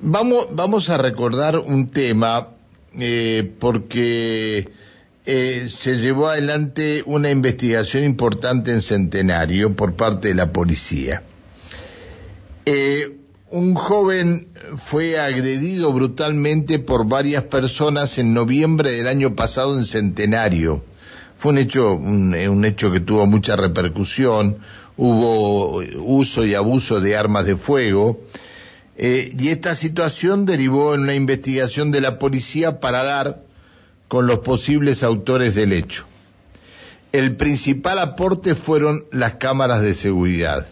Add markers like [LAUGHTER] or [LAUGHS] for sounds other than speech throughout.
Vamos, vamos a recordar un tema eh, porque eh, se llevó adelante una investigación importante en Centenario por parte de la policía. Eh, un joven fue agredido brutalmente por varias personas en noviembre del año pasado en Centenario. Fue un hecho, un, hecho que tuvo mucha repercusión, hubo uso y abuso de armas de fuego, eh, y esta situación derivó en una investigación de la policía para dar con los posibles autores del hecho. El principal aporte fueron las cámaras de seguridad.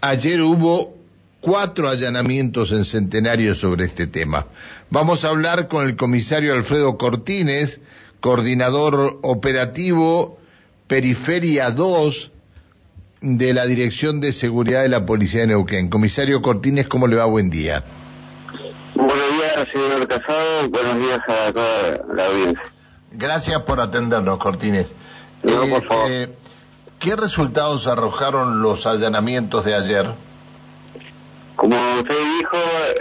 Ayer hubo cuatro allanamientos en Centenario sobre este tema. Vamos a hablar con el comisario Alfredo Cortines, coordinador operativo Periferia 2 de la Dirección de Seguridad de la Policía de Neuquén. Comisario Cortines, ¿cómo le va? Buen día. Buenos días, señor Casado. Buenos días a toda la audiencia. Gracias por atendernos, Cortines. No, por favor. Eh, ¿Qué resultados arrojaron los allanamientos de ayer? Como usted dijo,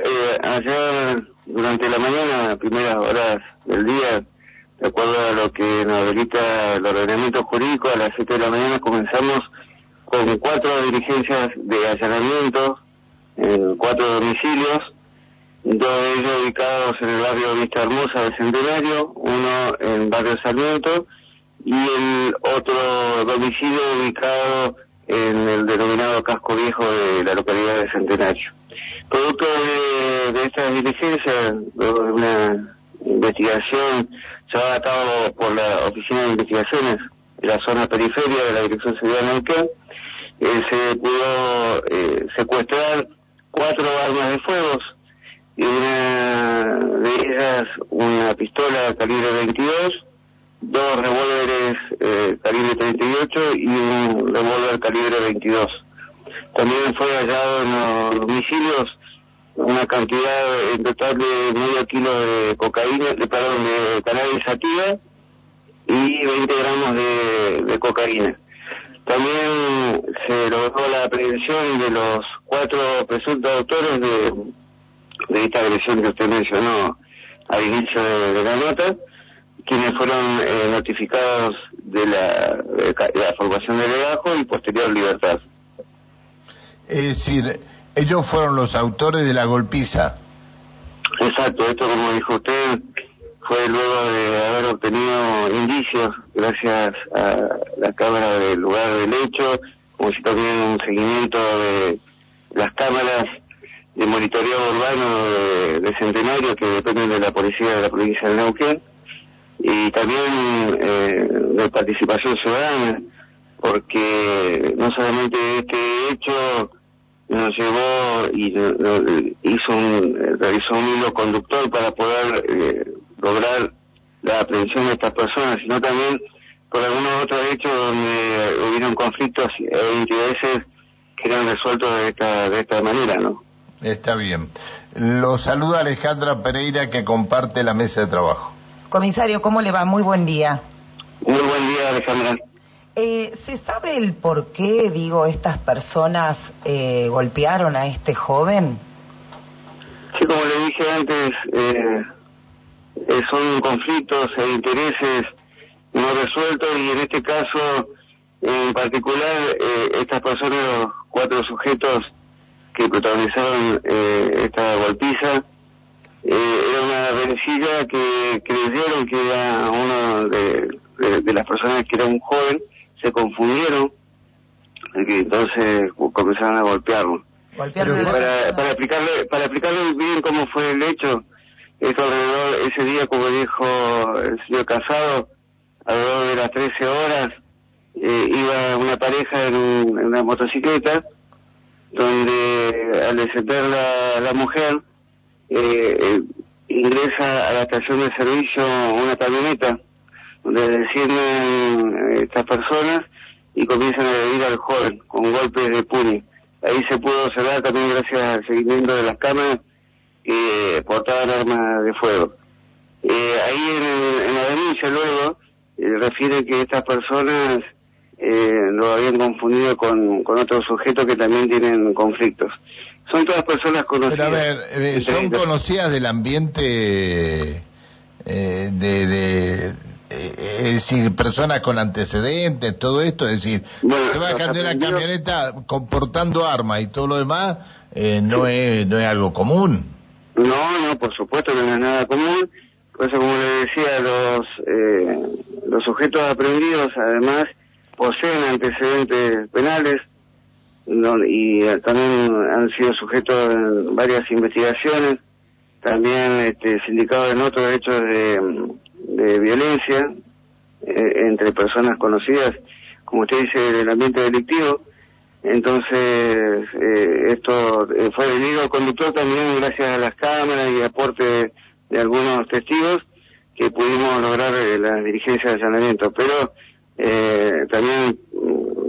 eh, ayer durante la mañana, primeras horas del día, de acuerdo a lo que nos habilita el ordenamiento jurídico, a las 7 de la mañana comenzamos con cuatro diligencias de allanamiento en cuatro domicilios, dos de ellos ubicados en el barrio Vista Hermosa del Centenario, uno en barrio Sarmiento y el otro domicilio ubicado en el denominado casco viejo de la localidad de Centenario. Producto de, de estas diligencias, de una investigación llevada a cabo por la Oficina de Investigaciones de la zona periferia de la Dirección Seguridad de Neuquén, eh, se pudo eh, secuestrar cuatro armas de fuego y una de ellas una pistola calibre 22 dos revólveres eh, calibre 38 y un revólver calibre 22. También fue hallado en los domicilios una cantidad en total de medio kilo de cocaína, de, perdón, de cannabis sativa y 20 gramos de, cocaína. También se logró la aprehensión de los cuatro presuntos autores de, de esta agresión que usted mencionó al inicio de la nota quienes fueron eh, notificados de la, de la formación del legajo y posterior libertad. Es decir, ellos fueron los autores de la golpiza. Exacto, esto como dijo usted fue luego de haber obtenido indicios gracias a la cámara del lugar del hecho, como si también un seguimiento de las cámaras de monitoreo urbano de, Centenario que dependen de la policía de la provincia de Neuquén y también eh, de participación ciudadana, porque no solamente este hecho nos llevó y hizo un, realizó un hilo conductor para poder eh, lograr la aprehensión de estas personas, sino también por algunos otros hechos donde hubieron conflictos e intereses que eran resueltos de esta, de esta manera, ¿no? Está bien. Lo saluda Alejandra Pereira que comparte la mesa de trabajo. Comisario, ¿cómo le va? Muy buen día. Muy buen día, Alejandra. Eh, ¿Se sabe el por qué, digo, estas personas eh, golpearon a este joven? Sí, como le dije antes, eh, eh, son conflictos e intereses no resueltos y en este caso en particular estas personas, los cuatro sujetos que protagonizaron esta golpiza, era una rencilla que creyeron que era uno de, las personas que era un joven, se confundieron, y entonces comenzaron a golpearlo. para, para explicarle, para explicarle bien cómo fue el hecho, esto alrededor, ese día, como dijo el señor Casado, alrededor de las 13 horas, eh, iba una pareja en, una motocicleta, donde al descender la, la mujer, eh, eh, ingresa a la estación de servicio una camioneta donde descienden eh, estas personas y comienzan a agredir al joven con golpes de puño. Ahí se pudo observar también gracias al seguimiento de las cámaras que portaban armas de fuego. Eh, ahí en, la denuncia luego eh, refiere que estas personas lo habían confundido con, con otros sujetos que también tienen conflictos. son todas personas conocidas. Pero a ver, eh, ¿son conocidas del ambiente eh, de, de eh, es decir, personas con antecedentes, todo esto, es decir, se va a de una camioneta comportando armas y todo lo demás, no, es, no es algo común. No, no, por supuesto que no es nada común. Por eso, como le decía, los, los sujetos aprendidos, además, poseen antecedentes penales, y eh, también han sido sujetos en varias investigaciones, también este, sindicados en otros hechos de, de violencia eh, entre personas conocidas, como usted dice, del ambiente delictivo. Entonces, eh, esto fue venido conductor también gracias a las cámaras y aporte de, algunos testigos que pudimos lograr las dirigencias de allanamiento. Pero también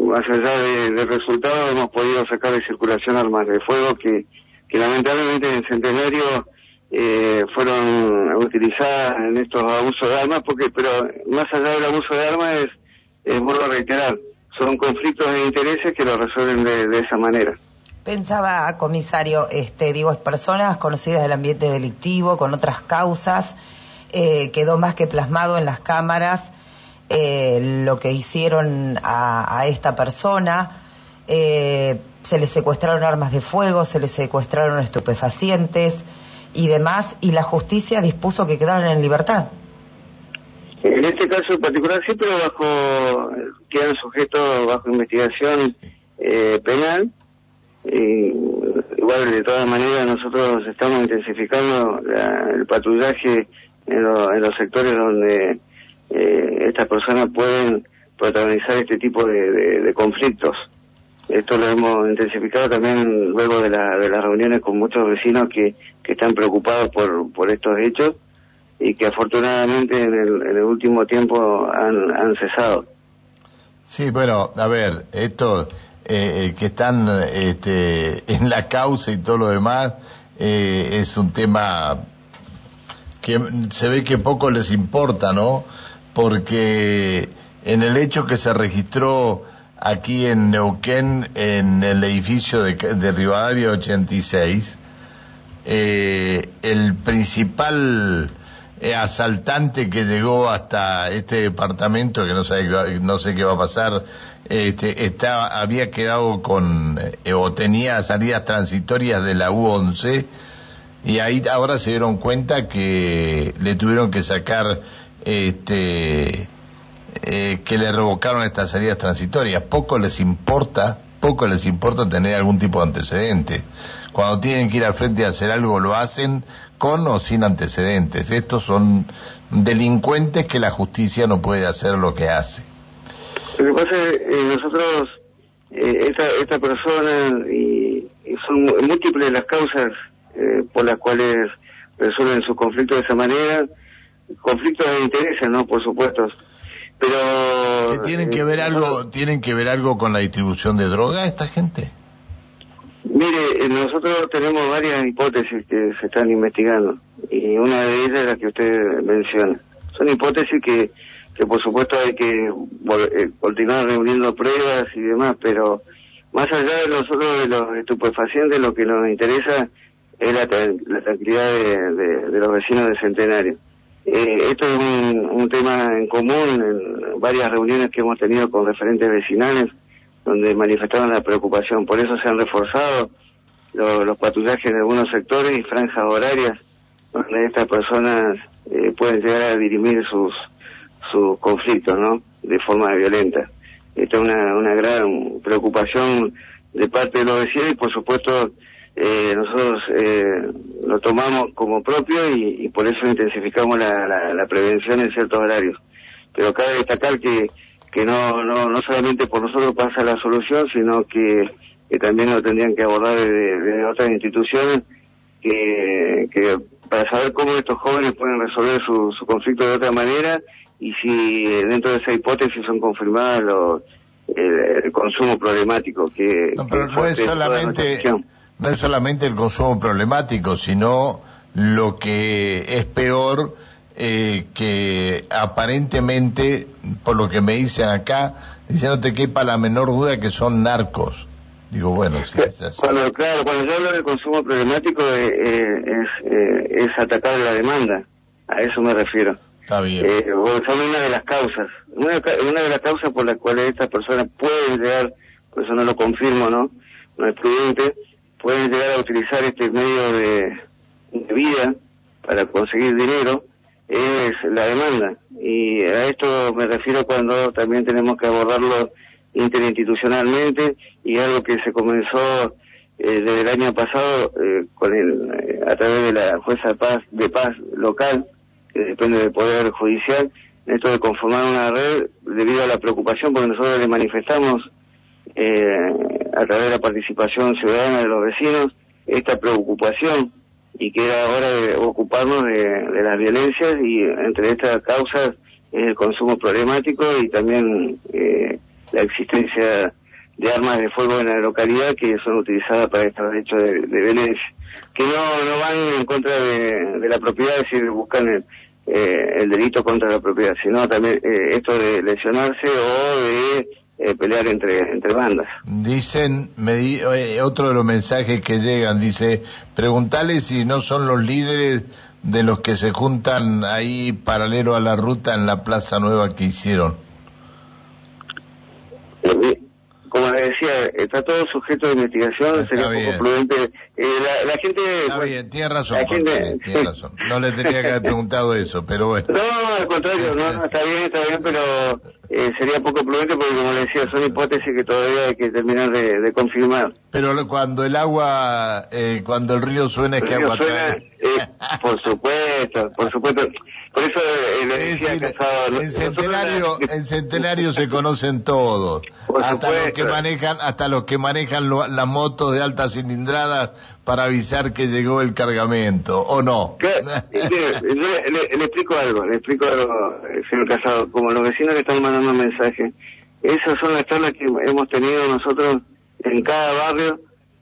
más allá del resultado, hemos podido sacar de circulación armas de fuego que, que lamentablemente en Centenario eh, fueron utilizadas en estos abusos de armas, porque pero más allá del abuso de armas es, es vuelvo a reiterar, son conflictos de intereses que lo resuelven de, esa manera. Pensaba, comisario, este, digo, es personas conocidas del ambiente delictivo, con otras causas, eh, quedó más que plasmado en las cámaras eh, lo que hicieron a, esta persona. Eh, se le secuestraron armas de fuego, se le secuestraron estupefacientes y demás, y la justicia dispuso que quedaran en libertad. En este caso en particular sí, pero bajo, quedan sujetos bajo investigación eh, penal. Igual de todas maneras nosotros estamos intensificando el patrullaje en, los sectores donde eh, estas personas pueden protagonizar este tipo de, conflictos. Esto lo hemos intensificado también luego de, la, de las reuniones con muchos vecinos que, que están preocupados por, por estos hechos y que afortunadamente en el, en el último tiempo han, han cesado. Sí, bueno, a ver, esto eh, eh, que están este, en la causa y todo lo demás eh, es un tema que se ve que poco les importa, ¿no? porque en el hecho que se registró aquí en Neuquén, en el edificio de, de Rivadavia 86, eh, el principal eh, asaltante que llegó hasta este departamento, que no, sabe, no sé qué va a pasar, este, estaba, había quedado con, eh, o tenía salidas transitorias de la U11, y ahí ahora se dieron cuenta que le tuvieron que sacar este, eh, que le revocaron estas salidas transitorias. Poco les importa, poco les importa tener algún tipo de antecedente. Cuando tienen que ir al frente a hacer algo, lo hacen con o sin antecedentes. Estos son delincuentes que la justicia no puede hacer lo que hace. Lo que pasa es que eh, nosotros, eh, esta, esta persona, y, son múltiples las causas por las cuales resuelven su conflicto de esa manera, conflictos de intereses, ¿no? Por supuesto. Pero... ¿Tienen que ver eh, algo, tienen que ver algo con la distribución de droga esta gente? Mire, eh, nosotros tenemos varias hipótesis que se están investigando y una de ellas es la que usted menciona. Son hipótesis que, que por supuesto hay que eh, continuar reuniendo pruebas y demás, pero más allá de nosotros de los estupefacientes, lo que nos interesa es la, tranquilidad de, de los vecinos de Centenario. Eh, esto es un, tema en común en varias reuniones que hemos tenido con referentes vecinales donde manifestaron la preocupación. Por eso se han reforzado los patrullajes en algunos sectores y franjas horarias donde estas personas eh, pueden llegar a dirimir sus, sus conflictos, ¿no? De forma violenta. Esta es una, una gran preocupación de parte de los vecinos y por supuesto eh, nosotros eh, lo tomamos como propio y, por eso intensificamos la, prevención en ciertos horarios. Pero cabe destacar que, que no, no, no solamente por nosotros pasa la solución, sino que, también lo tendrían que abordar de, otras instituciones que, que para saber cómo estos jóvenes pueden resolver su, su conflicto de otra manera y si dentro de esa hipótesis son confirmadas los, el, consumo problemático que, no, pero no es solamente no es solamente el consumo problemático, sino lo que es peor, eh, que aparentemente, por lo que me dicen acá, dice no te quepa la menor duda que son narcos. Digo, bueno, cuando, claro, cuando yo hablo de consumo problemático eh, eh, es, eh, es atacar la demanda, a eso me refiero. Está bien. son una de las causas, una, una de las causas por las cuales estas personas pueden llegar, por eso no lo confirmo, ¿no? No es prudente, pueden llegar a utilizar este medio de, de vida para conseguir dinero, es la demanda. Y a esto me refiero cuando también tenemos que abordarlo interinstitucionalmente y algo que se comenzó eh, desde el año pasado eh, con el, eh, a través de la jueza de paz, de paz local, que depende del Poder Judicial, esto de conformar una red debido a la preocupación, porque nosotros le manifestamos a través de la participación ciudadana de los vecinos esta preocupación y que era hora de ocuparnos de, de las violencias y entre estas causas es el consumo problemático y también eh, la existencia de armas de fuego en la localidad que son utilizadas para estos hechos de, violencia, que no, no van en contra de, la propiedad, es decir, buscan el, eh, el delito contra la propiedad, sino también eh, esto de lesionarse o de eh, pelear entre, entre bandas. Dicen, me otro de los mensajes que llegan, dice, preguntale si no son los líderes de los que se juntan ahí paralelo a la ruta en la Plaza Nueva que hicieron como le decía, está todo sujeto de investigación, sería un poco prudente. Eh, la, la, gente... Está bien, tiene razón, tiene razón. No le tenía que haber preguntado eso, pero bueno. [LAUGHS] No, al contrario, no, está bien, está bien, pero eh, sería poco prudente porque, como le decía, son hipótesis que todavía hay que terminar de, de confirmar. Pero cuando el agua, eh, cuando el río suena es que agua suena, eh, por supuesto, por supuesto. Por eso eh, le decía En Centenario, en Centenario se conocen todos. hasta los que manejan, hasta los que manejan las motos de alta cilindrada para avisar que llegó el cargamento, ¿o no? le, explico algo, le explico algo, eh, señor Casado. Como los vecinos que están mandando mensajes, esas son las charlas que hemos tenido nosotros en cada barrio,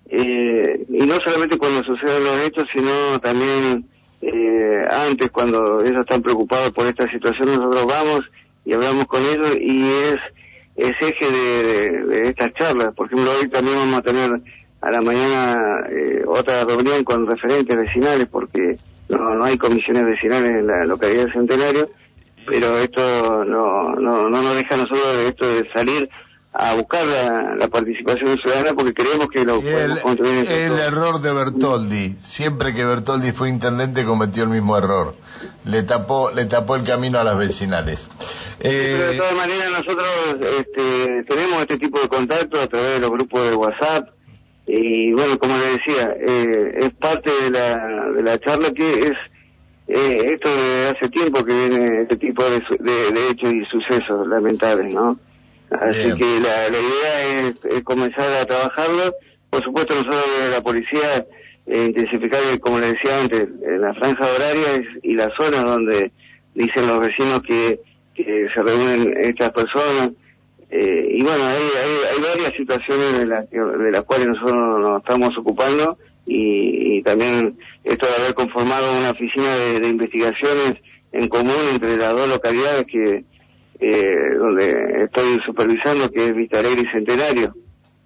eh, y no solamente cuando suceden los hechos, sino también eh, antes, cuando ellos están preocupados por esta situación, nosotros vamos y hablamos con ellos y es, es eje de, estas charlas. Por ejemplo, hoy también vamos a tener a la mañana eh, otra reunión con referentes vecinales porque no, no hay comisiones vecinales en la localidad de Centenario, pero esto no, no, no nos deja a nosotros de esto de salir a buscar la, participación ciudadana porque creemos que lo podemos construir El error de Bertoldi, siempre que Bertoldi fue intendente cometió el mismo error. Le tapó, le tapó el camino a las vecinales. Pero de eh, todas maneras nosotros este, tenemos este tipo de contacto a través de los grupos de WhatsApp y bueno, como le decía, eh, es parte de la, de la charla que es eh, esto de hace tiempo que viene este tipo de, de hechos y sucesos lamentables, ¿no? Así que la, la idea es, comenzar a trabajarlo. Por supuesto, nosotros de la policía eh, intensificar, como le decía antes, en la franja horaria y las zonas donde dicen los vecinos que, que se reúnen estas personas. Eh, y bueno, hay, hay, varias situaciones de, de las cuales nosotros nos estamos ocupando y, y, también esto de haber conformado una oficina de, de investigaciones en común entre las dos localidades que eh, donde estoy supervisando, que es Vista Alegre y Centenario,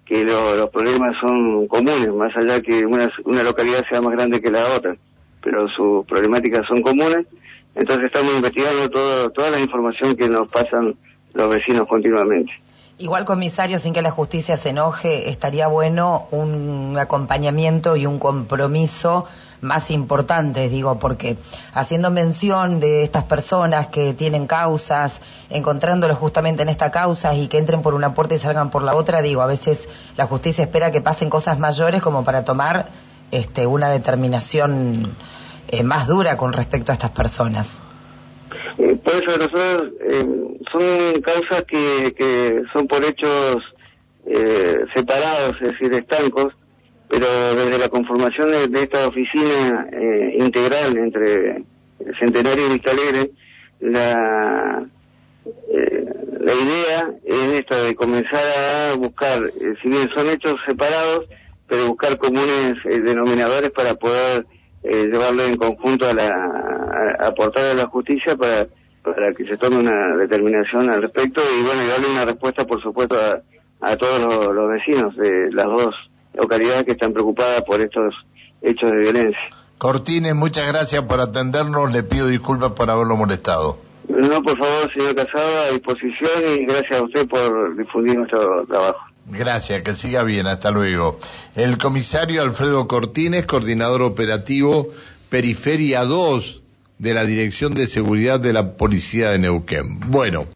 que los problemas son comunes, más allá que una, una localidad sea más grande que la otra, pero sus problemáticas son comunes. Entonces estamos investigando todo, toda la información que nos pasan los vecinos continuamente. Igual, comisario, sin que la justicia se enoje, estaría bueno un acompañamiento y un compromiso más importantes, digo, porque haciendo mención de estas personas que tienen causas, encontrándolos justamente en esta causa y que entren por una puerta y salgan por la otra, digo, a veces la justicia espera que pasen cosas mayores como para tomar este, una determinación eh, más dura con respecto a estas personas. Eh, por eso nosotros eh, son causas que, que son por hechos separados, es decir, estancos, pero desde la conformación de, esta oficina eh, integral entre Centenario y Vista Alegre, la, eh, la idea es esta de comenzar a buscar, eh, si bien son hechos separados, pero buscar comunes denominadores para poder llevarlo en conjunto a la a, aportar a la justicia para para que se tome una determinación al respecto y bueno y darle una respuesta por supuesto a, a todos los, los vecinos de las dos localidades que están preocupadas por estos hechos de violencia. Cortines, muchas gracias por atendernos. Le pido disculpas por haberlo molestado. No, por favor, señor Casado, a disposición y gracias a usted por difundir nuestro trabajo. Gracias, que siga bien, hasta luego. El comisario Alfredo Cortines, coordinador operativo Periferia 2 de la Dirección de Seguridad de la Policía de Neuquén. Bueno.